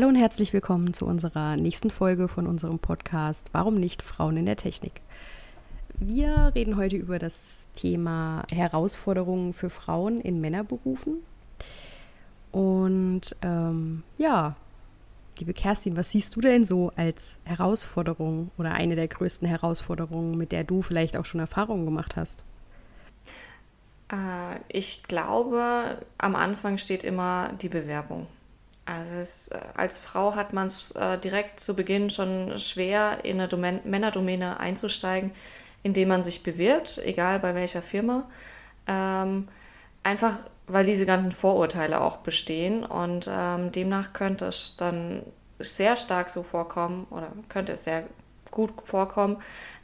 Hallo und herzlich willkommen zu unserer nächsten Folge von unserem Podcast Warum nicht Frauen in der Technik? Wir reden heute über das Thema Herausforderungen für Frauen in Männerberufen. Und ähm, ja, liebe Kerstin, was siehst du denn so als Herausforderung oder eine der größten Herausforderungen, mit der du vielleicht auch schon Erfahrungen gemacht hast? Äh, ich glaube, am Anfang steht immer die Bewerbung. Also es, äh, als Frau hat man es äh, direkt zu Beginn schon schwer, in eine Domän Männerdomäne einzusteigen, indem man sich bewirbt, egal bei welcher Firma. Ähm, einfach weil diese ganzen Vorurteile auch bestehen und ähm, demnach könnte es dann sehr stark so vorkommen oder könnte es sehr gut vorkommen,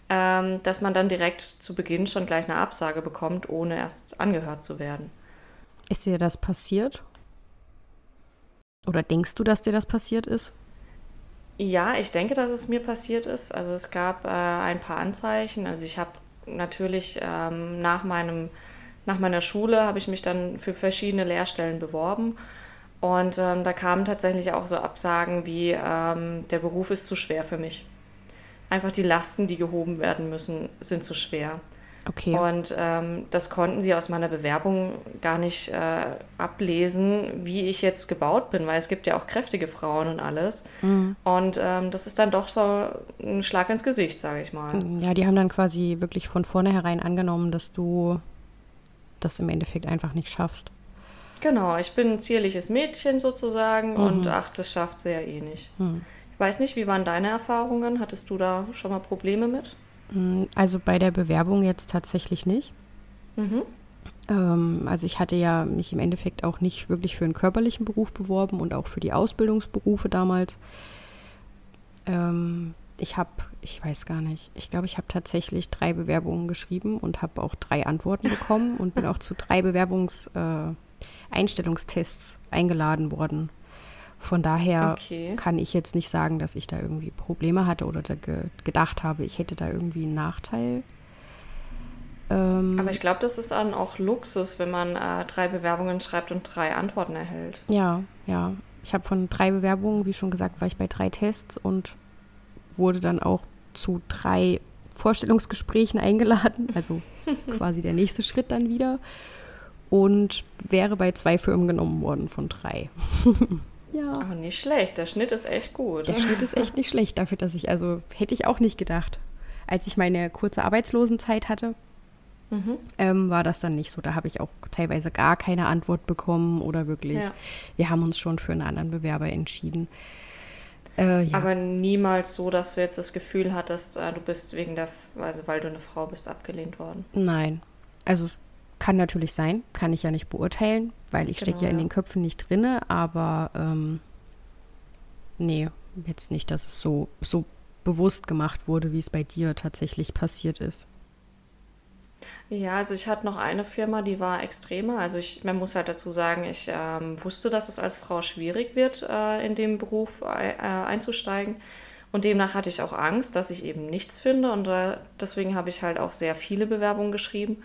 ähm, dass man dann direkt zu Beginn schon gleich eine Absage bekommt, ohne erst angehört zu werden. Ist dir das passiert? Oder denkst du, dass dir das passiert ist? Ja, ich denke, dass es mir passiert ist. Also es gab äh, ein paar Anzeichen. Also ich habe natürlich ähm, nach meinem nach meiner Schule habe ich mich dann für verschiedene Lehrstellen beworben. Und ähm, da kamen tatsächlich auch so Absagen wie, ähm, der Beruf ist zu schwer für mich. Einfach die Lasten, die gehoben werden müssen, sind zu schwer. Okay. Und ähm, das konnten sie aus meiner Bewerbung gar nicht äh, ablesen, wie ich jetzt gebaut bin, weil es gibt ja auch kräftige Frauen und alles. Mhm. Und ähm, das ist dann doch so ein Schlag ins Gesicht, sage ich mal. Ja, die haben dann quasi wirklich von vornherein angenommen, dass du das im Endeffekt einfach nicht schaffst. Genau, ich bin ein zierliches Mädchen sozusagen mhm. und ach, das schafft sie ja eh nicht. Mhm. Ich weiß nicht, wie waren deine Erfahrungen? Hattest du da schon mal Probleme mit? Mm, also bei der Bewerbung jetzt tatsächlich nicht. Mhm. Ähm, also ich hatte ja mich im Endeffekt auch nicht wirklich für einen körperlichen Beruf beworben und auch für die Ausbildungsberufe damals. Ähm, ich habe, ich weiß gar nicht, ich glaube, ich habe tatsächlich drei Bewerbungen geschrieben und habe auch drei Antworten bekommen und bin auch zu drei Bewerbungseinstellungstests äh, eingeladen worden. Von daher okay. kann ich jetzt nicht sagen, dass ich da irgendwie Probleme hatte oder ge gedacht habe, ich hätte da irgendwie einen Nachteil. Ähm, Aber ich glaube, das ist dann auch Luxus, wenn man äh, drei Bewerbungen schreibt und drei Antworten erhält. Ja, ja. Ich habe von drei Bewerbungen, wie schon gesagt, war ich bei drei Tests und wurde dann auch zu drei Vorstellungsgesprächen eingeladen, also quasi der nächste Schritt dann wieder. Und wäre bei zwei Firmen genommen worden von drei. ja. Aber nicht schlecht, der Schnitt ist echt gut. Der Schnitt ist echt nicht schlecht dafür, dass ich, also hätte ich auch nicht gedacht. Als ich meine kurze Arbeitslosenzeit hatte, mhm. ähm, war das dann nicht so. Da habe ich auch teilweise gar keine Antwort bekommen oder wirklich, ja. wir haben uns schon für einen anderen Bewerber entschieden. Äh, ja. Aber niemals so, dass du jetzt das Gefühl hattest, äh, du bist wegen der, weil, weil du eine Frau bist, abgelehnt worden. Nein. Also kann natürlich sein, kann ich ja nicht beurteilen, weil ich genau, stecke ja, ja, in den Köpfen nicht drinne, aber ähm, nee, jetzt nicht, dass es so, so bewusst gemacht wurde, wie es bei dir tatsächlich passiert ist. Ja, also ich hatte noch eine Firma, die war extremer. Also ich, man muss halt dazu sagen, ich ähm, wusste, dass es als Frau schwierig wird, äh, in dem Beruf äh, einzusteigen. Und demnach hatte ich auch Angst, dass ich eben nichts finde. Und äh, deswegen habe ich halt auch sehr viele Bewerbungen geschrieben.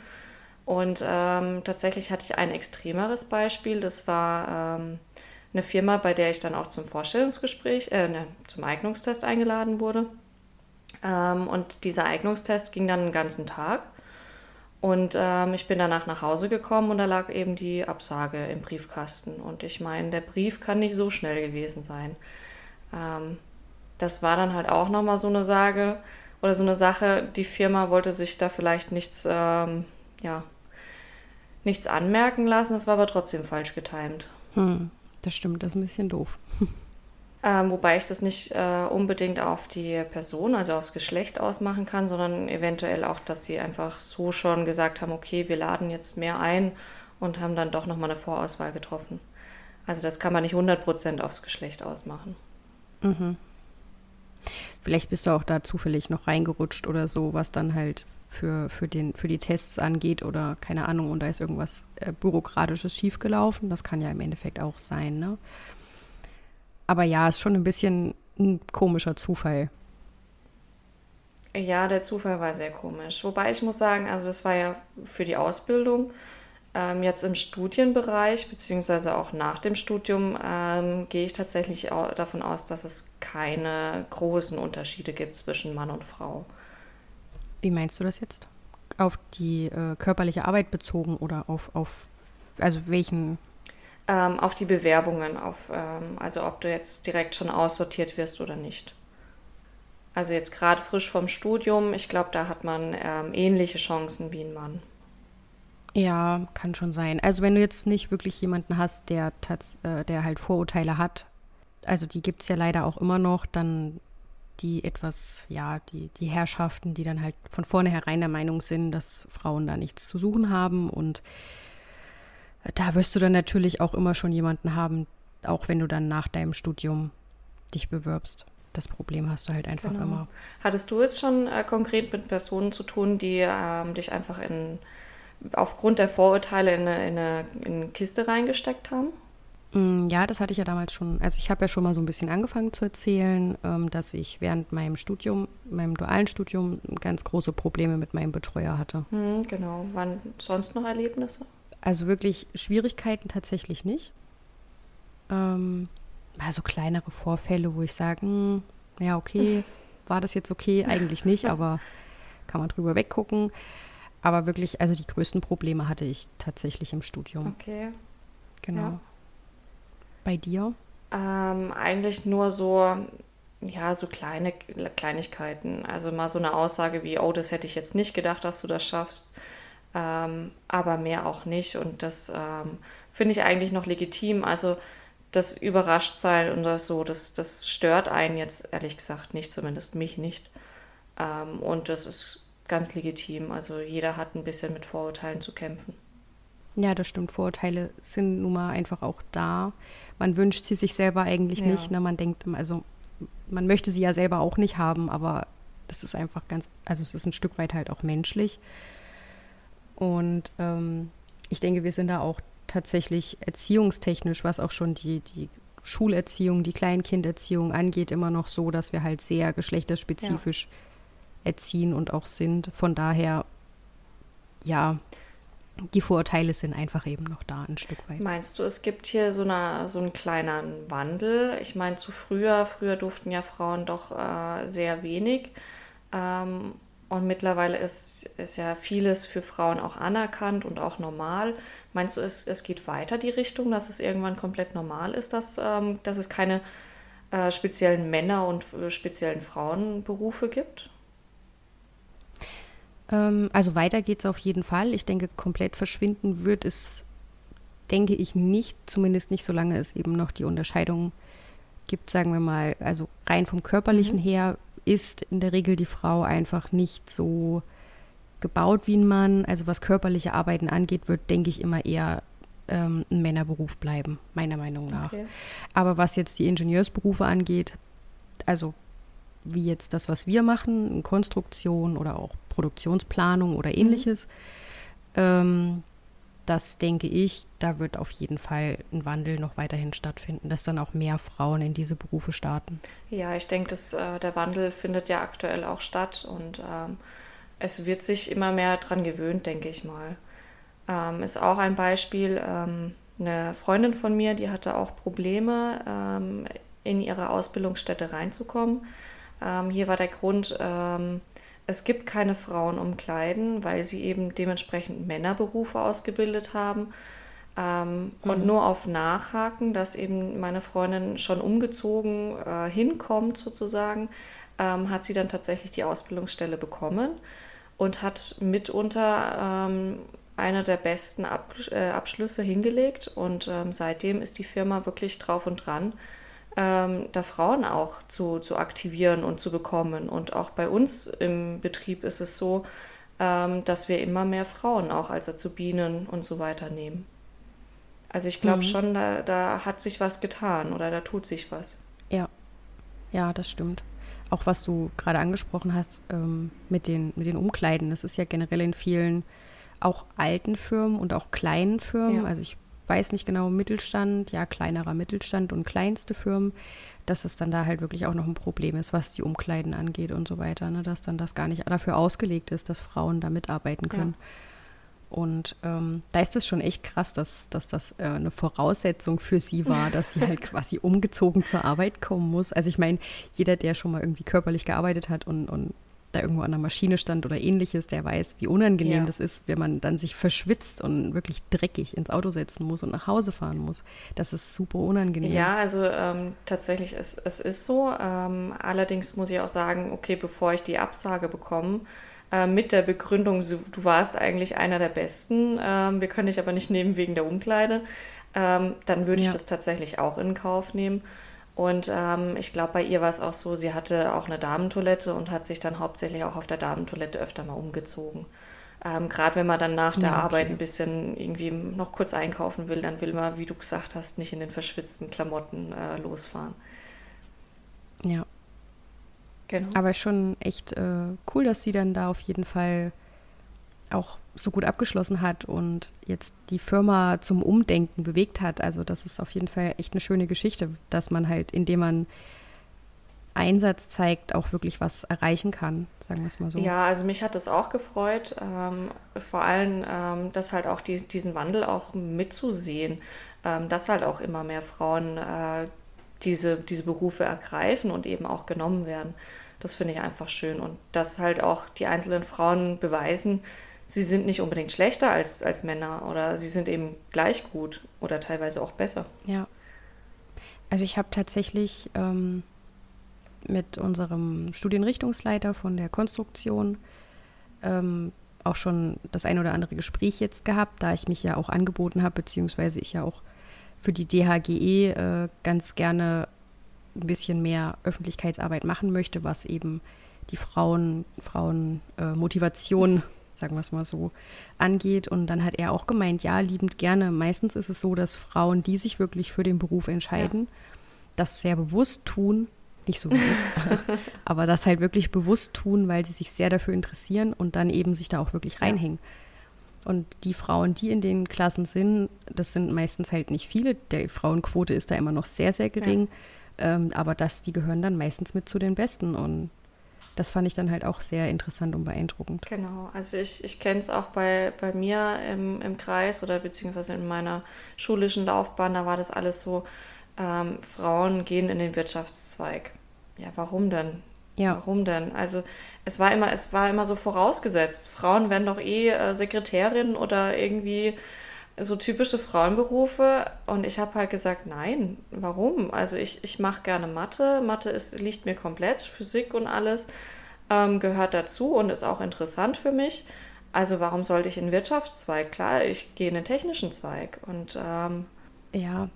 Und ähm, tatsächlich hatte ich ein extremeres Beispiel. Das war ähm, eine Firma, bei der ich dann auch zum Vorstellungsgespräch, äh, ne, zum Eignungstest eingeladen wurde. Ähm, und dieser Eignungstest ging dann einen ganzen Tag. Und ähm, ich bin danach nach Hause gekommen und da lag eben die Absage im Briefkasten. Und ich meine, der Brief kann nicht so schnell gewesen sein. Ähm, das war dann halt auch nochmal so eine Sage oder so eine Sache. Die Firma wollte sich da vielleicht nichts, ähm, ja, nichts anmerken lassen. Das war aber trotzdem falsch getimt. Hm, das stimmt, das ist ein bisschen doof. Ähm, wobei ich das nicht äh, unbedingt auf die Person, also aufs Geschlecht ausmachen kann, sondern eventuell auch, dass sie einfach so schon gesagt haben, okay, wir laden jetzt mehr ein und haben dann doch nochmal eine Vorauswahl getroffen. Also das kann man nicht 100% aufs Geschlecht ausmachen. Mhm. Vielleicht bist du auch da zufällig noch reingerutscht oder so, was dann halt für, für, den, für die Tests angeht oder keine Ahnung, und da ist irgendwas äh, Bürokratisches schiefgelaufen. Das kann ja im Endeffekt auch sein, ne? Aber ja, ist schon ein bisschen ein komischer Zufall. Ja, der Zufall war sehr komisch. Wobei ich muss sagen, also das war ja für die Ausbildung. Ähm, jetzt im Studienbereich, beziehungsweise auch nach dem Studium, ähm, gehe ich tatsächlich davon aus, dass es keine großen Unterschiede gibt zwischen Mann und Frau. Wie meinst du das jetzt? Auf die äh, körperliche Arbeit bezogen oder auf, auf also welchen? Ähm, auf die Bewerbungen, auf, ähm, also ob du jetzt direkt schon aussortiert wirst oder nicht. Also jetzt gerade frisch vom Studium, ich glaube, da hat man ähm, ähnliche Chancen wie ein Mann. Ja, kann schon sein. Also wenn du jetzt nicht wirklich jemanden hast, der, äh, der halt Vorurteile hat, also die gibt es ja leider auch immer noch, dann die etwas, ja, die, die Herrschaften, die dann halt von vornherein der Meinung sind, dass Frauen da nichts zu suchen haben. Und da wirst du dann natürlich auch immer schon jemanden haben, auch wenn du dann nach deinem Studium dich bewirbst. Das Problem hast du halt einfach genau. immer. Hattest du jetzt schon äh, konkret mit Personen zu tun, die ähm, dich einfach in, aufgrund der Vorurteile in eine, in eine, in eine Kiste reingesteckt haben? Mm, ja, das hatte ich ja damals schon. Also ich habe ja schon mal so ein bisschen angefangen zu erzählen, ähm, dass ich während meinem Studium, meinem dualen Studium, ganz große Probleme mit meinem Betreuer hatte. Hm, genau. Waren sonst noch Erlebnisse? Also wirklich Schwierigkeiten tatsächlich nicht. Ähm, also kleinere Vorfälle, wo ich sage, hm, ja, okay, war das jetzt okay? Eigentlich nicht, aber kann man drüber weggucken. Aber wirklich, also die größten Probleme hatte ich tatsächlich im Studium. Okay. Genau. Ja. Bei dir? Ähm, eigentlich nur so, ja, so kleine Kleinigkeiten. Also mal so eine Aussage wie, oh, das hätte ich jetzt nicht gedacht, dass du das schaffst. Ähm, aber mehr auch nicht. Und das ähm, finde ich eigentlich noch legitim. Also das Überraschtsein und das so, das, das stört einen jetzt ehrlich gesagt nicht, zumindest mich nicht. Ähm, und das ist ganz legitim. Also jeder hat ein bisschen mit Vorurteilen zu kämpfen. Ja, das stimmt. Vorurteile sind nun mal einfach auch da. Man wünscht sie sich selber eigentlich ja. nicht. Ne? Man denkt, also man möchte sie ja selber auch nicht haben, aber das ist einfach ganz, also es ist ein Stück weit halt auch menschlich. Und ähm, ich denke, wir sind da auch tatsächlich erziehungstechnisch, was auch schon die, die Schulerziehung, die Kleinkinderziehung angeht, immer noch so, dass wir halt sehr geschlechterspezifisch ja. erziehen und auch sind. Von daher, ja, die Vorurteile sind einfach eben noch da ein Stück weit. Meinst du, es gibt hier so, eine, so einen kleinen Wandel? Ich meine, zu früher, früher durften ja Frauen doch äh, sehr wenig. Ähm, und mittlerweile ist, ist ja vieles für Frauen auch anerkannt und auch normal. Meinst du, es, es geht weiter die Richtung, dass es irgendwann komplett normal ist, dass, ähm, dass es keine äh, speziellen Männer- und äh, speziellen Frauenberufe gibt? Ähm, also weiter geht es auf jeden Fall. Ich denke, komplett verschwinden wird es, denke ich, nicht, zumindest nicht, solange es eben noch die Unterscheidung gibt, sagen wir mal, also rein vom körperlichen mhm. her ist in der Regel die Frau einfach nicht so gebaut wie ein Mann. Also was körperliche Arbeiten angeht, wird, denke ich, immer eher ähm, ein Männerberuf bleiben, meiner Meinung nach. Okay. Aber was jetzt die Ingenieursberufe angeht, also wie jetzt das, was wir machen, Konstruktion oder auch Produktionsplanung oder mhm. ähnliches. Mhm. Ähm, das denke ich, da wird auf jeden Fall ein Wandel noch weiterhin stattfinden, dass dann auch mehr Frauen in diese Berufe starten. Ja, ich denke, dass, äh, der Wandel findet ja aktuell auch statt und ähm, es wird sich immer mehr daran gewöhnt, denke ich mal. Ähm, ist auch ein Beispiel, ähm, eine Freundin von mir, die hatte auch Probleme, ähm, in ihre Ausbildungsstätte reinzukommen. Ähm, hier war der Grund, ähm, es gibt keine Frauenumkleiden, weil sie eben dementsprechend Männerberufe ausgebildet haben. Ähm, mhm. Und nur auf Nachhaken, dass eben meine Freundin schon umgezogen äh, hinkommt sozusagen, ähm, hat sie dann tatsächlich die Ausbildungsstelle bekommen und hat mitunter ähm, einer der besten Ab äh, Abschlüsse hingelegt. Und ähm, seitdem ist die Firma wirklich drauf und dran, ähm, da Frauen auch zu, zu aktivieren und zu bekommen. Und auch bei uns im Betrieb ist es so, ähm, dass wir immer mehr Frauen auch als Azubinen und so weiter nehmen. Also ich glaube mhm. schon, da, da hat sich was getan oder da tut sich was. Ja, ja, das stimmt. Auch was du gerade angesprochen hast ähm, mit, den, mit den Umkleiden, das ist ja generell in vielen auch alten Firmen und auch kleinen Firmen. Ja. Also ich weiß nicht genau, Mittelstand, ja, kleinerer Mittelstand und kleinste Firmen, dass es dann da halt wirklich auch noch ein Problem ist, was die Umkleiden angeht und so weiter, ne? dass dann das gar nicht dafür ausgelegt ist, dass Frauen da mitarbeiten können. Und ähm, da ist es schon echt krass, dass, dass das äh, eine Voraussetzung für sie war, dass sie halt quasi umgezogen zur Arbeit kommen muss. Also ich meine, jeder, der schon mal irgendwie körperlich gearbeitet hat und, und da irgendwo an der Maschine stand oder ähnliches, der weiß, wie unangenehm ja. das ist, wenn man dann sich verschwitzt und wirklich dreckig ins Auto setzen muss und nach Hause fahren muss. Das ist super unangenehm. Ja, also ähm, tatsächlich, es, es ist so. Ähm, allerdings muss ich auch sagen, okay, bevor ich die Absage bekomme, äh, mit der Begründung, du warst eigentlich einer der Besten, ähm, wir können dich aber nicht nehmen wegen der Umkleide, ähm, dann würde ich ja. das tatsächlich auch in Kauf nehmen. Und ähm, ich glaube, bei ihr war es auch so, sie hatte auch eine Damentoilette und hat sich dann hauptsächlich auch auf der Damentoilette öfter mal umgezogen. Ähm, Gerade wenn man dann nach der ja, okay. Arbeit ein bisschen irgendwie noch kurz einkaufen will, dann will man, wie du gesagt hast, nicht in den verschwitzten Klamotten äh, losfahren. Ja. Genau. Aber schon echt äh, cool, dass sie dann da auf jeden Fall auch so gut abgeschlossen hat und jetzt die Firma zum Umdenken bewegt hat. Also das ist auf jeden Fall echt eine schöne Geschichte, dass man halt, indem man Einsatz zeigt, auch wirklich was erreichen kann, sagen wir es mal so. Ja, also mich hat das auch gefreut, ähm, vor allem, ähm, dass halt auch die, diesen Wandel auch mitzusehen, ähm, dass halt auch immer mehr Frauen äh, diese, diese Berufe ergreifen und eben auch genommen werden. Das finde ich einfach schön. Und dass halt auch die einzelnen Frauen beweisen, sie sind nicht unbedingt schlechter als, als Männer oder sie sind eben gleich gut oder teilweise auch besser. Ja. Also ich habe tatsächlich ähm, mit unserem Studienrichtungsleiter von der Konstruktion ähm, auch schon das ein oder andere Gespräch jetzt gehabt, da ich mich ja auch angeboten habe, beziehungsweise ich ja auch für die DHGE äh, ganz gerne ein bisschen mehr Öffentlichkeitsarbeit machen möchte, was eben die Frauen, Frauen äh, Motivation, sagen wir es mal so, angeht. Und dann hat er auch gemeint, ja, liebend gerne. Meistens ist es so, dass Frauen, die sich wirklich für den Beruf entscheiden, ja. das sehr bewusst tun, nicht so gut, aber das halt wirklich bewusst tun, weil sie sich sehr dafür interessieren und dann eben sich da auch wirklich reinhängen. Ja. Und die Frauen, die in den Klassen sind, das sind meistens halt nicht viele. Der Frauenquote ist da immer noch sehr, sehr gering. Ja. Ähm, aber das, die gehören dann meistens mit zu den Besten. Und das fand ich dann halt auch sehr interessant und beeindruckend. Genau, also ich, ich kenne es auch bei, bei mir im, im Kreis oder beziehungsweise in meiner schulischen Laufbahn, da war das alles so, ähm, Frauen gehen in den Wirtschaftszweig. Ja, warum denn? Ja. Warum denn? Also es war immer, es war immer so vorausgesetzt. Frauen werden doch eh äh, Sekretärin oder irgendwie so typische Frauenberufe. Und ich habe halt gesagt, nein, warum? Also ich, ich mache gerne Mathe. Mathe ist, liegt mir komplett, Physik und alles ähm, gehört dazu und ist auch interessant für mich. Also warum sollte ich in den Wirtschaftszweig? Klar, ich gehe in den technischen Zweig. Und ähm, ja,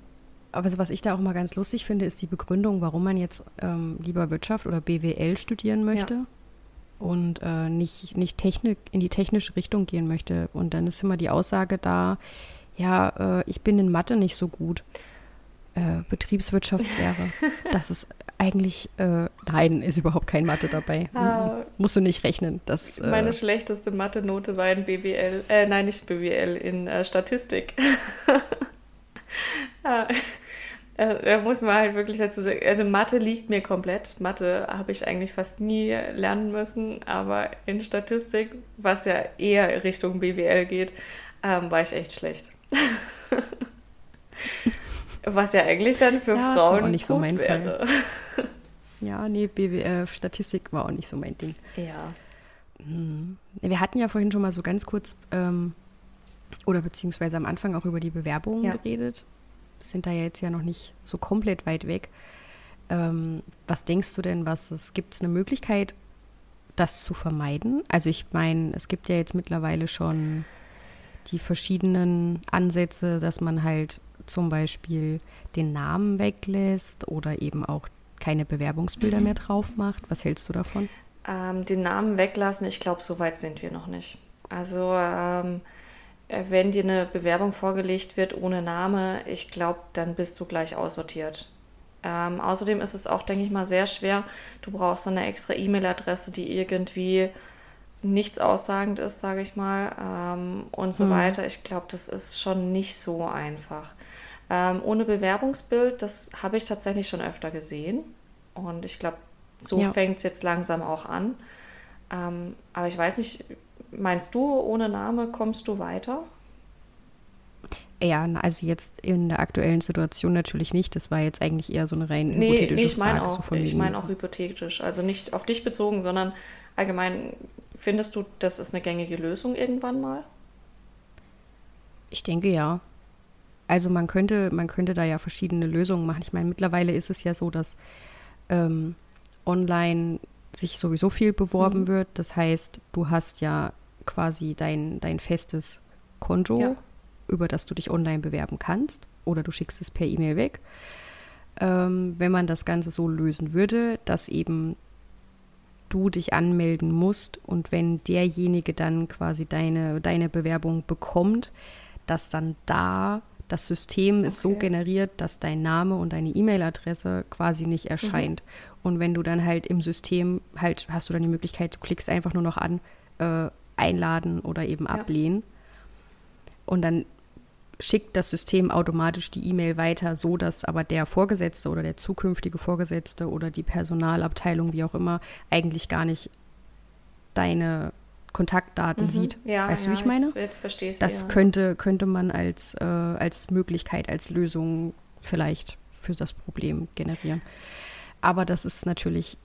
aber was ich da auch mal ganz lustig finde, ist die Begründung, warum man jetzt ähm, lieber Wirtschaft oder BWL studieren möchte. Ja und äh, nicht, nicht Technik, in die technische Richtung gehen möchte. Und dann ist immer die Aussage da, ja, äh, ich bin in Mathe nicht so gut. Äh, Betriebswirtschaftslehre. das ist eigentlich, äh, nein, ist überhaupt kein Mathe dabei. Ah, Musst du nicht rechnen. Das, äh, meine schlechteste Mathe-Note war in BWL, äh, nein, nicht BWL, in äh, Statistik. ah, äh, da muss man halt wirklich dazu sagen, also Mathe liegt mir komplett. Mathe habe ich eigentlich fast nie lernen müssen, aber in Statistik, was ja eher Richtung BWL geht, ähm, war ich echt schlecht. was ja eigentlich dann für ja, Frauen auch nicht so mein wäre. Fall. Ja, nee, BWL, Statistik war auch nicht so mein Ding. Ja. Hm. Wir hatten ja vorhin schon mal so ganz kurz ähm, oder beziehungsweise am Anfang auch über die Bewerbungen ja. geredet sind da ja jetzt ja noch nicht so komplett weit weg. Ähm, was denkst du denn, was es gibt es eine Möglichkeit, das zu vermeiden? Also ich meine, es gibt ja jetzt mittlerweile schon die verschiedenen Ansätze, dass man halt zum Beispiel den Namen weglässt oder eben auch keine Bewerbungsbilder mehr drauf macht. Was hältst du davon? Ähm, den Namen weglassen, ich glaube, so weit sind wir noch nicht. Also ähm, äh, wenn dir eine Bewerbung vorgelegt wird ohne Name, ich glaube, dann bist du gleich aussortiert. Ähm, außerdem ist es auch, denke ich mal, sehr schwer. Du brauchst eine extra E-Mail-Adresse, die irgendwie nichts aussagend ist, sage ich mal, ähm, und so mhm. weiter. Ich glaube, das ist schon nicht so einfach. Ähm, ohne Bewerbungsbild, das habe ich tatsächlich schon öfter gesehen. Und ich glaube, so ja. fängt es jetzt langsam auch an. Ähm, aber ich weiß nicht, meinst du, ohne Name kommst du weiter? Ja, also jetzt in der aktuellen Situation natürlich nicht. Das war jetzt eigentlich eher so eine rein nee, hypothetische nee, ich meine auch, so ich meine auch hypothetisch. Also nicht auf dich bezogen, sondern allgemein. Findest du, das ist eine gängige Lösung irgendwann mal? Ich denke ja. Also man könnte, man könnte da ja verschiedene Lösungen machen. Ich meine, mittlerweile ist es ja so, dass ähm, online sich sowieso viel beworben mhm. wird. Das heißt, du hast ja quasi dein, dein festes Konto, ja. über das du dich online bewerben kannst, oder du schickst es per E-Mail weg. Ähm, wenn man das Ganze so lösen würde, dass eben du dich anmelden musst und wenn derjenige dann quasi deine, deine Bewerbung bekommt, dass dann da das System okay. ist so generiert, dass dein Name und deine E-Mail-Adresse quasi nicht erscheint. Mhm. Und wenn du dann halt im System halt hast du dann die Möglichkeit, du klickst einfach nur noch an, äh, einladen oder eben ja. ablehnen. Und dann schickt das System automatisch die E-Mail weiter, so dass aber der Vorgesetzte oder der zukünftige Vorgesetzte oder die Personalabteilung, wie auch immer, eigentlich gar nicht deine Kontaktdaten mhm. sieht. Ja, weißt ja, du, wie ich meine? Jetzt, jetzt verstehe ich Das ja. könnte, könnte man als, äh, als Möglichkeit, als Lösung vielleicht für das Problem generieren. Aber das ist natürlich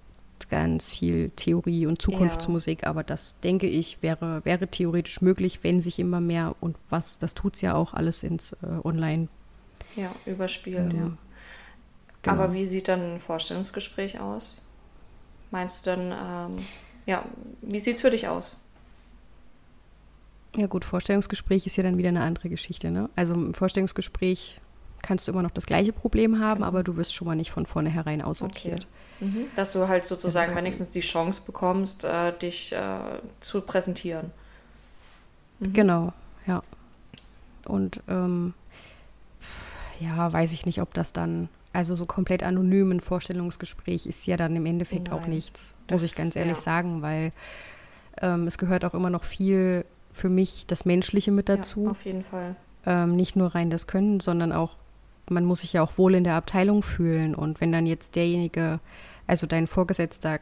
ganz viel Theorie und Zukunftsmusik, ja. aber das denke ich wäre, wäre theoretisch möglich, wenn sich immer mehr und was, das tut es ja auch alles ins äh, Online. Ja, überspielt, ähm, ja. Genau. Aber wie sieht dann ein Vorstellungsgespräch aus? Meinst du dann, ähm, ja, wie sieht es für dich aus? Ja gut, Vorstellungsgespräch ist ja dann wieder eine andere Geschichte. Ne? Also im Vorstellungsgespräch kannst du immer noch das gleiche Problem haben, genau. aber du wirst schon mal nicht von vornherein aussortiert. Okay. Mhm. Dass du halt sozusagen wenigstens die Chance bekommst, äh, dich äh, zu präsentieren. Mhm. Genau, ja. Und ähm, ja, weiß ich nicht, ob das dann, also so komplett anonym ein Vorstellungsgespräch ist ja dann im Endeffekt Nein, auch nichts, muss ich ganz ehrlich ja. sagen, weil ähm, es gehört auch immer noch viel für mich das Menschliche mit dazu. Ja, auf jeden Fall. Ähm, nicht nur rein das Können, sondern auch, man muss sich ja auch wohl in der Abteilung fühlen. Und wenn dann jetzt derjenige, also dein Vorgesetzter,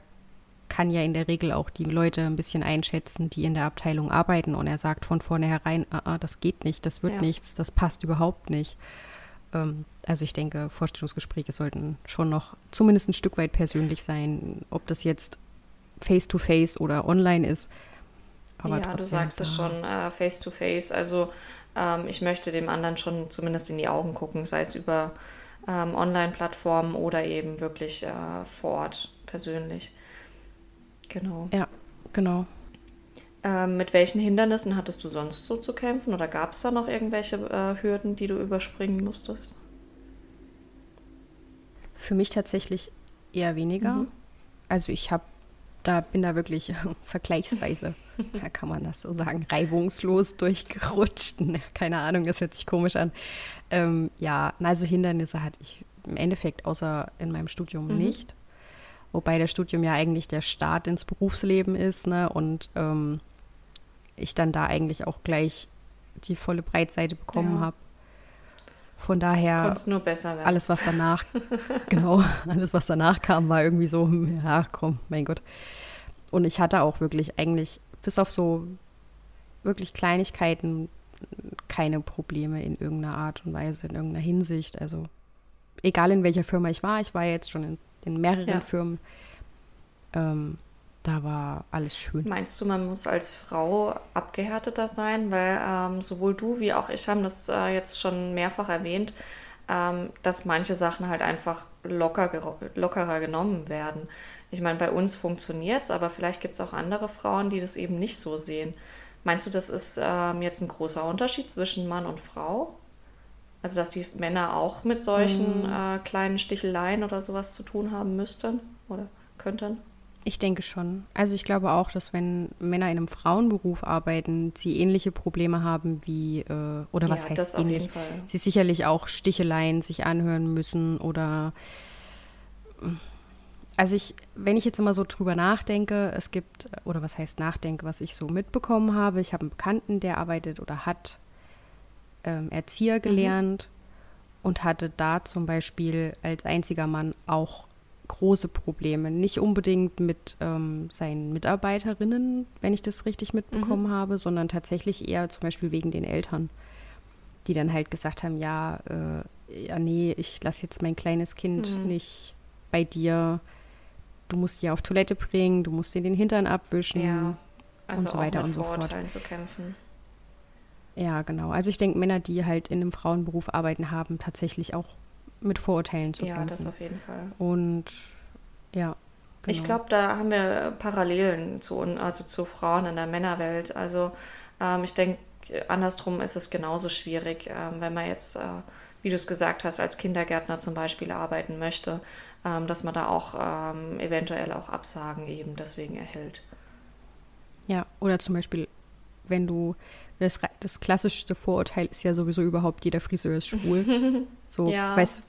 kann ja in der Regel auch die Leute ein bisschen einschätzen, die in der Abteilung arbeiten. Und er sagt von vornherein, ah, ah, das geht nicht, das wird ja. nichts, das passt überhaupt nicht. Ähm, also ich denke, Vorstellungsgespräche sollten schon noch zumindest ein Stück weit persönlich sein. Ob das jetzt face-to-face -face oder online ist, aber ja, du sagst es schon, äh, face to face. Also ähm, ich möchte dem anderen schon zumindest in die Augen gucken, sei es über ähm, Online-Plattformen oder eben wirklich äh, vor Ort persönlich. Genau. Ja, genau. Ähm, mit welchen Hindernissen hattest du sonst so zu kämpfen oder gab es da noch irgendwelche äh, Hürden, die du überspringen musstest? Für mich tatsächlich eher weniger. Mhm. Also ich habe da bin da wirklich vergleichsweise, da kann man das so sagen, reibungslos durchgerutscht. Keine Ahnung, das hört sich komisch an. Ähm, ja, also Hindernisse hatte ich im Endeffekt außer in meinem Studium mhm. nicht. Wobei das Studium ja eigentlich der Start ins Berufsleben ist, ne? Und ähm, ich dann da eigentlich auch gleich die volle Breitseite bekommen ja. habe. Von daher nur besser werden. alles, was danach, genau, alles, was danach kam, war irgendwie so, ja, komm, mein Gott. Und ich hatte auch wirklich eigentlich, bis auf so wirklich Kleinigkeiten, keine Probleme in irgendeiner Art und Weise, in irgendeiner Hinsicht. Also egal in welcher Firma ich war, ich war jetzt schon in, in mehreren ja. Firmen. Ähm, da war alles schön. Meinst du, man muss als Frau abgehärteter sein? Weil ähm, sowohl du wie auch ich haben das äh, jetzt schon mehrfach erwähnt, ähm, dass manche Sachen halt einfach locker, lockerer genommen werden. Ich meine, bei uns funktioniert es, aber vielleicht gibt es auch andere Frauen, die das eben nicht so sehen. Meinst du, das ist ähm, jetzt ein großer Unterschied zwischen Mann und Frau? Also, dass die Männer auch mit solchen mm. äh, kleinen Sticheleien oder sowas zu tun haben müssten oder könnten? Ich denke schon. Also ich glaube auch, dass wenn Männer in einem Frauenberuf arbeiten, sie ähnliche Probleme haben wie, äh, oder was ja, heißt das ähnlich? Auf jeden Fall. Sie sicherlich auch Sticheleien sich anhören müssen oder also ich, wenn ich jetzt immer so drüber nachdenke, es gibt, oder was heißt nachdenke, was ich so mitbekommen habe, ich habe einen Bekannten, der arbeitet oder hat ähm, Erzieher mhm. gelernt mhm. und hatte da zum Beispiel als einziger Mann auch große Probleme. Nicht unbedingt mit ähm, seinen Mitarbeiterinnen, wenn ich das richtig mitbekommen mhm. habe, sondern tatsächlich eher zum Beispiel wegen den Eltern, die dann halt gesagt haben, ja, äh, ja nee, ich lasse jetzt mein kleines Kind mhm. nicht bei dir. Du musst die auf Toilette bringen, du musst dir den Hintern abwischen ja, also und so weiter und so fort. zu kämpfen. Ja, genau. Also ich denke, Männer, die halt in einem Frauenberuf arbeiten, haben tatsächlich auch mit Vorurteilen zu kämpfen. Ja, das auf jeden Fall. Und ja. Genau. Ich glaube, da haben wir Parallelen zu, also zu Frauen in der Männerwelt. Also ähm, ich denke, andersrum ist es genauso schwierig, ähm, wenn man jetzt, äh, wie du es gesagt hast, als Kindergärtner zum Beispiel arbeiten möchte, ähm, dass man da auch ähm, eventuell auch Absagen eben deswegen erhält. Ja, oder zum Beispiel, wenn du das, das klassischste Vorurteil ist ja sowieso überhaupt, jeder Friseur ist schwul. So, ja. weiß,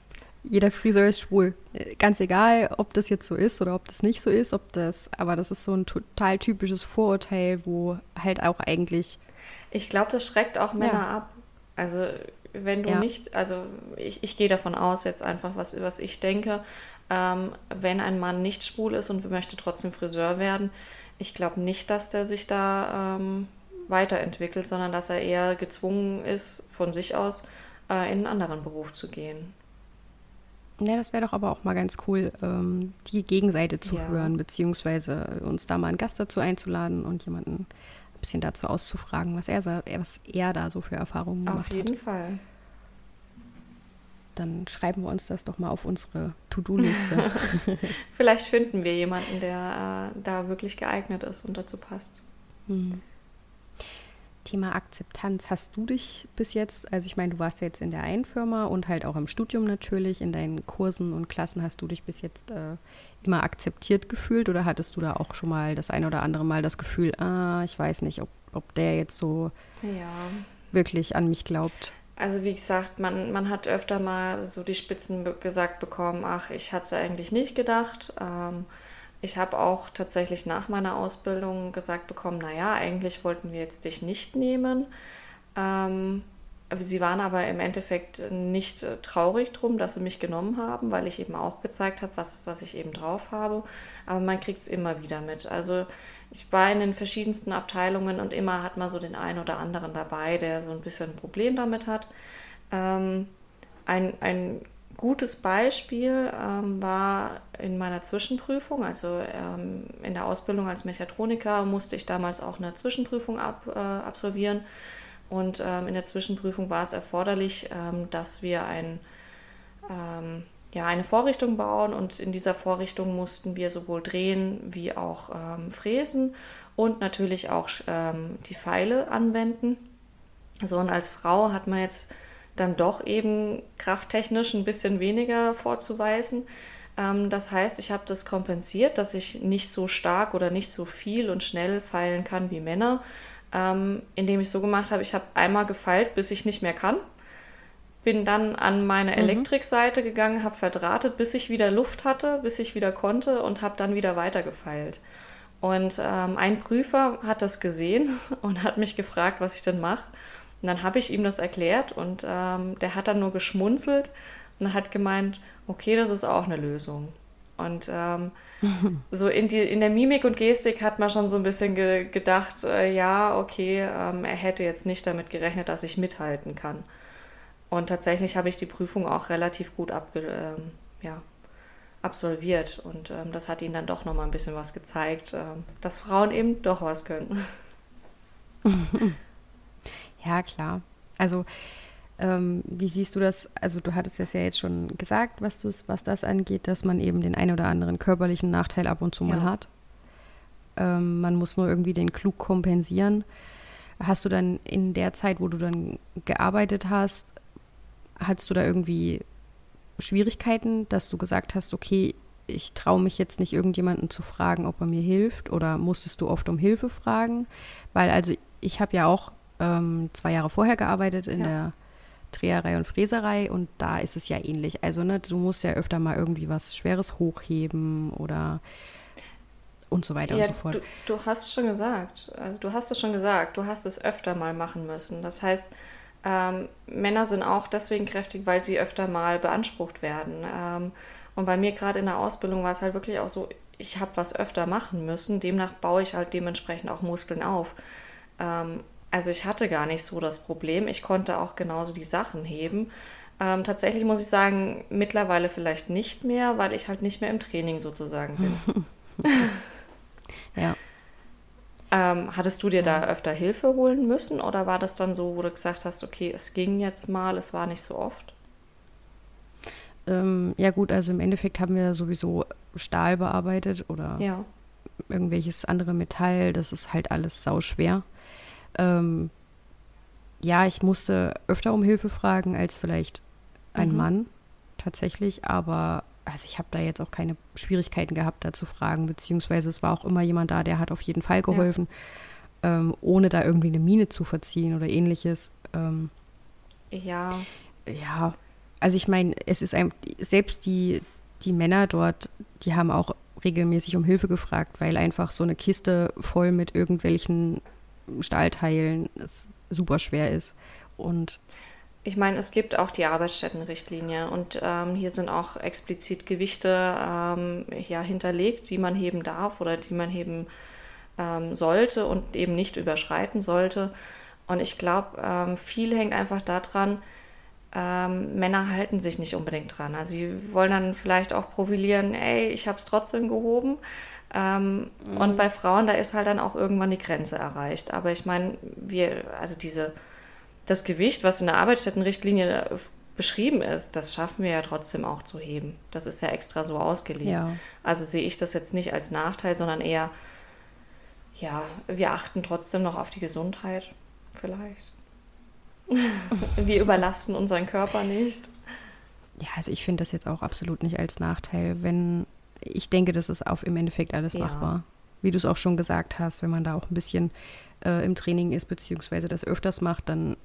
jeder Friseur ist schwul. Ganz egal, ob das jetzt so ist oder ob das nicht so ist, ob das, aber das ist so ein total typisches Vorurteil, wo halt auch eigentlich. Ich glaube, das schreckt auch Männer ja. ab. Also wenn du ja. nicht, also ich, ich gehe davon aus, jetzt einfach, was, was ich denke, ähm, wenn ein Mann nicht schwul ist und möchte trotzdem Friseur werden, ich glaube nicht, dass der sich da ähm, weiterentwickelt, sondern dass er eher gezwungen ist, von sich aus äh, in einen anderen Beruf zu gehen. Ja, das wäre doch aber auch mal ganz cool, ähm, die Gegenseite zu ja. hören, beziehungsweise uns da mal einen Gast dazu einzuladen und jemanden ein bisschen dazu auszufragen, was er, was er da so für Erfahrungen gemacht hat. Auf jeden hat. Fall. Dann schreiben wir uns das doch mal auf unsere To-Do-Liste. Vielleicht finden wir jemanden, der äh, da wirklich geeignet ist und dazu passt. Hm. Thema Akzeptanz. Hast du dich bis jetzt, also ich meine, du warst ja jetzt in der einen Firma und halt auch im Studium natürlich, in deinen Kursen und Klassen, hast du dich bis jetzt äh, immer akzeptiert gefühlt oder hattest du da auch schon mal das ein oder andere Mal das Gefühl, ah, ich weiß nicht, ob, ob der jetzt so ja. wirklich an mich glaubt? Also wie gesagt, man, man hat öfter mal so die Spitzen gesagt bekommen, ach, ich hatte es eigentlich nicht gedacht. Ähm, ich habe auch tatsächlich nach meiner Ausbildung gesagt bekommen, naja, eigentlich wollten wir jetzt dich nicht nehmen. Ähm, sie waren aber im Endeffekt nicht äh, traurig drum, dass sie mich genommen haben, weil ich eben auch gezeigt habe, was, was ich eben drauf habe. Aber man kriegt es immer wieder mit. Also ich war in den verschiedensten Abteilungen und immer hat man so den einen oder anderen dabei, der so ein bisschen ein Problem damit hat. Ähm, ein, ein gutes Beispiel ähm, war in meiner Zwischenprüfung, also ähm, in der Ausbildung als Mechatroniker musste ich damals auch eine Zwischenprüfung ab, äh, absolvieren. Und ähm, in der Zwischenprüfung war es erforderlich, ähm, dass wir ein, ähm, ja, eine Vorrichtung bauen und in dieser Vorrichtung mussten wir sowohl drehen wie auch ähm, fräsen und natürlich auch die Pfeile anwenden. So, und als Frau hat man jetzt dann doch eben krafttechnisch ein bisschen weniger vorzuweisen. Ähm, das heißt, ich habe das kompensiert, dass ich nicht so stark oder nicht so viel und schnell feilen kann wie Männer, ähm, indem ich so gemacht habe, ich habe einmal gefeilt, bis ich nicht mehr kann. Bin dann an meine mhm. Elektrikseite gegangen, habe verdrahtet, bis ich wieder Luft hatte, bis ich wieder konnte und habe dann wieder weiter gefeilt. Und ähm, ein Prüfer hat das gesehen und hat mich gefragt, was ich denn mache. Und dann habe ich ihm das erklärt und ähm, der hat dann nur geschmunzelt und hat gemeint, okay, das ist auch eine Lösung. Und ähm, so in, die, in der Mimik und Gestik hat man schon so ein bisschen ge gedacht, äh, ja, okay, ähm, er hätte jetzt nicht damit gerechnet, dass ich mithalten kann. Und tatsächlich habe ich die Prüfung auch relativ gut abge ähm, ja, absolviert. Und ähm, das hat ihnen dann doch nochmal ein bisschen was gezeigt, ähm, dass Frauen eben doch was können. Ja, klar. Also, ähm, wie siehst du das? Also, du hattest es ja jetzt schon gesagt, was, was das angeht, dass man eben den einen oder anderen körperlichen Nachteil ab und zu ja. mal hat. Ähm, man muss nur irgendwie den klug kompensieren. Hast du dann in der Zeit, wo du dann gearbeitet hast, hattest du da irgendwie Schwierigkeiten, dass du gesagt hast, okay, ich traue mich jetzt nicht irgendjemanden zu fragen, ob er mir hilft oder musstest du oft um Hilfe fragen? Weil also ich habe ja auch ähm, zwei Jahre vorher gearbeitet in ja. der Dreherei und Fräserei und da ist es ja ähnlich. Also, ne, du musst ja öfter mal irgendwie was Schweres hochheben oder und so weiter ja, und so fort. Du, du, hast schon gesagt, also du hast es schon gesagt, du hast es öfter mal machen müssen. Das heißt, ähm, Männer sind auch deswegen kräftig, weil sie öfter mal beansprucht werden. Ähm, Und bei mir gerade in der Ausbildung war es halt wirklich auch so, ich habe was öfter machen müssen. Demnach baue ich halt dementsprechend auch Muskeln auf. Ähm, also ich hatte gar nicht so das Problem. Ich konnte auch genauso die Sachen heben. Ähm, tatsächlich muss ich sagen, mittlerweile vielleicht nicht mehr, weil ich halt nicht mehr im Training sozusagen bin. ja. Ähm, hattest du dir da öfter Hilfe holen müssen oder war das dann so, wo du gesagt hast, okay, es ging jetzt mal, es war nicht so oft? Ähm, ja gut, also im Endeffekt haben wir sowieso Stahl bearbeitet oder ja. irgendwelches andere Metall. Das ist halt alles sauschwer. Ähm, ja, ich musste öfter um Hilfe fragen als vielleicht ein mhm. Mann tatsächlich, aber also ich habe da jetzt auch keine Schwierigkeiten gehabt, da zu fragen, beziehungsweise es war auch immer jemand da, der hat auf jeden Fall geholfen, ja. ähm, ohne da irgendwie eine Miene zu verziehen oder ähnliches. Ähm, ja. Ja, also ich meine, es ist ein, selbst die, die Männer dort, die haben auch regelmäßig um Hilfe gefragt, weil einfach so eine Kiste voll mit irgendwelchen Stahlteilen super schwer ist. Und ich meine, es gibt auch die Arbeitsstättenrichtlinie und ähm, hier sind auch explizit Gewichte ähm, ja, hinterlegt, die man heben darf oder die man heben ähm, sollte und eben nicht überschreiten sollte. Und ich glaube, ähm, viel hängt einfach daran, ähm, Männer halten sich nicht unbedingt dran. Also sie wollen dann vielleicht auch profilieren, ey, ich habe es trotzdem gehoben. Ähm, mhm. Und bei Frauen, da ist halt dann auch irgendwann die Grenze erreicht. Aber ich meine, wir, also diese das Gewicht, was in der Arbeitsstättenrichtlinie beschrieben ist, das schaffen wir ja trotzdem auch zu heben. Das ist ja extra so ausgelegt. Ja. Also sehe ich das jetzt nicht als Nachteil, sondern eher, ja, wir achten trotzdem noch auf die Gesundheit vielleicht. wir überlasten unseren Körper nicht. Ja, also ich finde das jetzt auch absolut nicht als Nachteil, wenn ich denke, das ist auf im Endeffekt alles ja. machbar. Wie du es auch schon gesagt hast, wenn man da auch ein bisschen äh, im Training ist, beziehungsweise das öfters macht, dann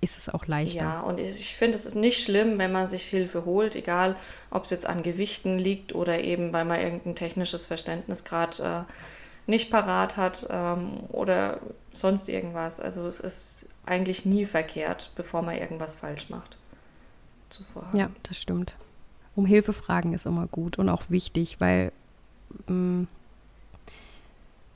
ist es auch leichter. Ja, und ich finde, es ist nicht schlimm, wenn man sich Hilfe holt, egal ob es jetzt an Gewichten liegt oder eben, weil man irgendein technisches Verständnis gerade äh, nicht parat hat ähm, oder sonst irgendwas. Also es ist eigentlich nie verkehrt, bevor man irgendwas falsch macht. Zuvor. Ja, das stimmt. Um Hilfe fragen ist immer gut und auch wichtig, weil mh, mm,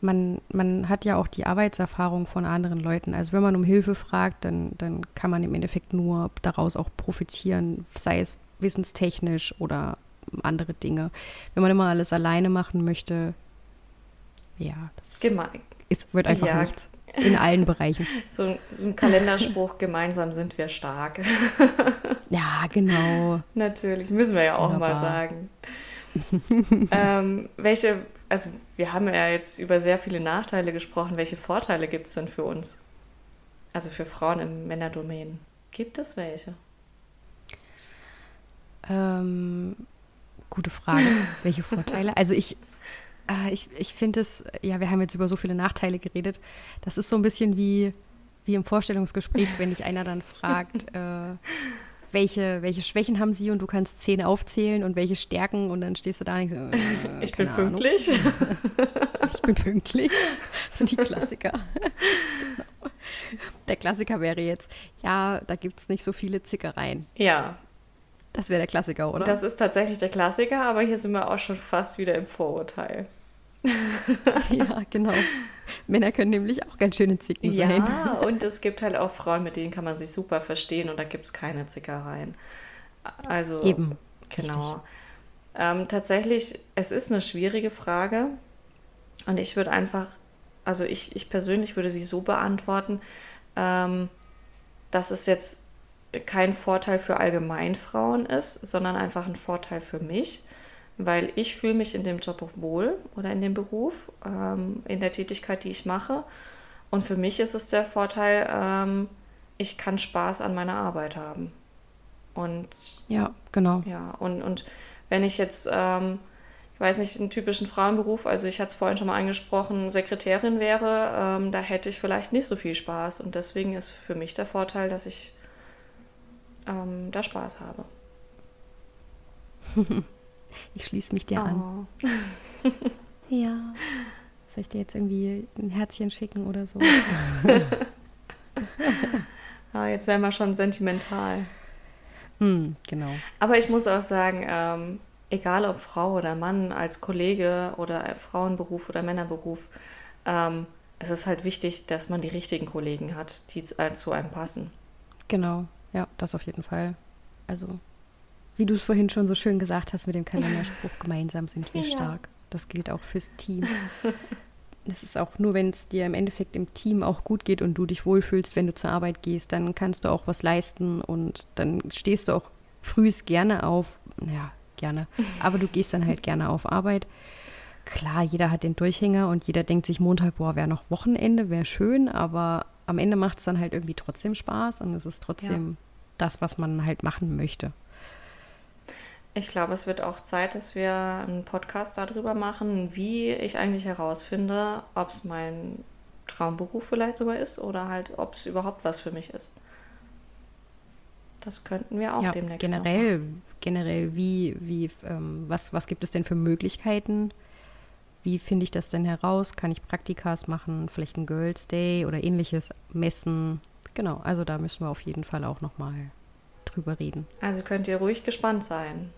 man, man hat ja auch die Arbeitserfahrung von anderen Leuten. Also wenn man um Hilfe fragt, dann, dann kann man im Endeffekt nur daraus auch profitieren, sei es wissenstechnisch oder andere Dinge. Wenn man immer alles alleine machen möchte, ja, das ist, wird einfach ja. nichts. In allen Bereichen. So, so ein Kalenderspruch, gemeinsam sind wir stark. ja, genau. Natürlich, müssen wir ja auch Wunderbar. mal sagen. ähm, welche also wir haben ja jetzt über sehr viele Nachteile gesprochen. Welche Vorteile gibt es denn für uns? Also für Frauen im Männerdomain. Gibt es welche? Ähm, gute Frage. welche Vorteile? Also ich, ich, ich finde es, ja, wir haben jetzt über so viele Nachteile geredet. Das ist so ein bisschen wie, wie im Vorstellungsgespräch, wenn dich einer dann fragt, äh, welche, welche Schwächen haben sie und du kannst zehn aufzählen und welche Stärken und dann stehst du da und denkst, äh, ich bin Ahnung. pünktlich. ich bin pünktlich. Das sind die Klassiker. Der Klassiker wäre jetzt, ja, da gibt es nicht so viele Zickereien. Ja. Das wäre der Klassiker, oder? Das ist tatsächlich der Klassiker, aber hier sind wir auch schon fast wieder im Vorurteil. Ja, genau. Männer können nämlich auch ganz schöne Zicken sein. Ja, und es gibt halt auch Frauen, mit denen kann man sich super verstehen und da gibt es keine Zickereien. Also, Eben. Genau. Ähm, tatsächlich, es ist eine schwierige Frage und ich würde einfach, also ich, ich persönlich würde sie so beantworten, ähm, dass es jetzt kein Vorteil für Allgemeinfrauen ist, sondern einfach ein Vorteil für mich weil ich fühle mich in dem Job auch wohl oder in dem Beruf, ähm, in der Tätigkeit, die ich mache. Und für mich ist es der Vorteil, ähm, ich kann Spaß an meiner Arbeit haben. Und ja, genau. Ja, und, und wenn ich jetzt, ähm, ich weiß nicht, einen typischen Frauenberuf, also ich hatte es vorhin schon mal angesprochen, Sekretärin wäre, ähm, da hätte ich vielleicht nicht so viel Spaß. Und deswegen ist für mich der Vorteil, dass ich ähm, da Spaß habe. Ich schließe mich dir oh. an. ja. Soll ich dir jetzt irgendwie ein Herzchen schicken oder so? ah, jetzt wären wir schon sentimental. Hm, genau. Aber ich muss auch sagen, ähm, egal ob Frau oder Mann, als Kollege oder Frauenberuf oder Männerberuf, ähm, es ist halt wichtig, dass man die richtigen Kollegen hat, die zu einem passen. Genau, ja, das auf jeden Fall. Also, wie du es vorhin schon so schön gesagt hast mit dem Kalenderspruch, gemeinsam sind wir ja. stark. Das gilt auch fürs Team. Es ist auch nur, wenn es dir im Endeffekt im Team auch gut geht und du dich wohlfühlst, wenn du zur Arbeit gehst, dann kannst du auch was leisten und dann stehst du auch frühst gerne auf. Ja, gerne. Aber du gehst dann halt gerne auf Arbeit. Klar, jeder hat den Durchhänger und jeder denkt sich Montag, boah, wäre noch Wochenende, wäre schön, aber am Ende macht es dann halt irgendwie trotzdem Spaß und es ist trotzdem ja. das, was man halt machen möchte. Ich glaube, es wird auch Zeit, dass wir einen Podcast darüber machen, wie ich eigentlich herausfinde, ob es mein Traumberuf vielleicht sogar ist oder halt, ob es überhaupt was für mich ist. Das könnten wir auch ja, demnächst generell, generell, wie, wie, ähm, was, was gibt es denn für Möglichkeiten? Wie finde ich das denn heraus? Kann ich Praktikas machen, vielleicht ein Girls Day oder ähnliches messen? Genau, also da müssen wir auf jeden Fall auch nochmal drüber reden. Also könnt ihr ruhig gespannt sein.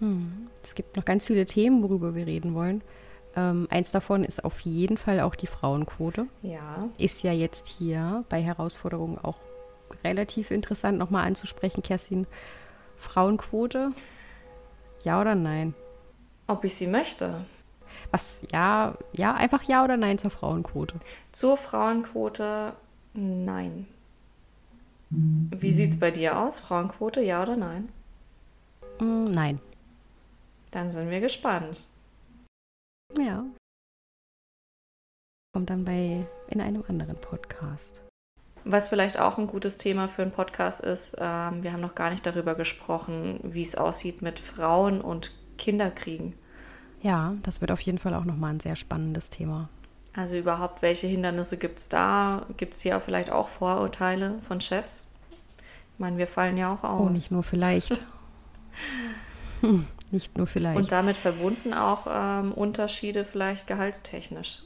Hm. Es gibt noch ganz viele Themen, worüber wir reden wollen. Ähm, eins davon ist auf jeden Fall auch die Frauenquote. Ja. Ist ja jetzt hier bei Herausforderungen auch relativ interessant nochmal anzusprechen, Kerstin. Frauenquote? Ja oder nein? Ob ich sie möchte? Was, ja, ja, einfach ja oder nein zur Frauenquote? Zur Frauenquote nein. Wie sieht es bei dir aus? Frauenquote, ja oder nein? Mm, nein. Dann sind wir gespannt. Ja. Kommt dann bei in einem anderen Podcast. Was vielleicht auch ein gutes Thema für einen Podcast ist, ähm, wir haben noch gar nicht darüber gesprochen, wie es aussieht mit Frauen und Kinderkriegen. Ja, das wird auf jeden Fall auch nochmal ein sehr spannendes Thema. Also überhaupt, welche Hindernisse gibt es da? Gibt es hier vielleicht auch Vorurteile von Chefs? Ich meine, wir fallen ja auch aus. Oh, nicht nur vielleicht. hm, nicht nur vielleicht. Und damit verbunden auch ähm, Unterschiede vielleicht gehaltstechnisch.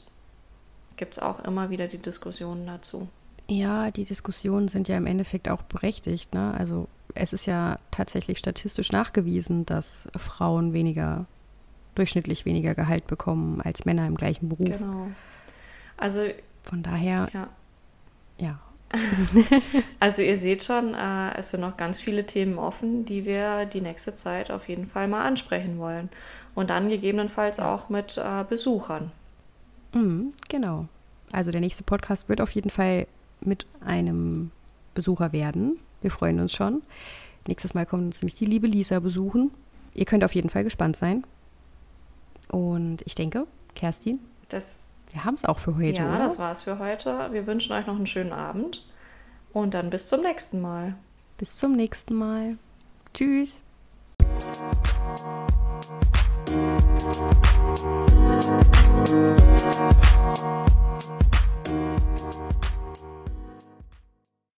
Gibt es auch immer wieder die Diskussionen dazu. Ja, die Diskussionen sind ja im Endeffekt auch berechtigt. Ne? Also es ist ja tatsächlich statistisch nachgewiesen, dass Frauen weniger, durchschnittlich weniger Gehalt bekommen als Männer im gleichen Beruf. Genau. Also von daher, ja. ja. also ihr seht schon, äh, es sind noch ganz viele Themen offen, die wir die nächste Zeit auf jeden Fall mal ansprechen wollen. Und dann gegebenenfalls auch mit äh, Besuchern. Mhm, genau. Also der nächste Podcast wird auf jeden Fall mit einem Besucher werden. Wir freuen uns schon. Nächstes Mal kommt uns nämlich die liebe Lisa besuchen. Ihr könnt auf jeden Fall gespannt sein. Und ich denke, Kerstin, das, wir haben es auch für heute. Ja, oder? das war es für heute. Wir wünschen euch noch einen schönen Abend und dann bis zum nächsten Mal. Bis zum nächsten Mal. Tschüss.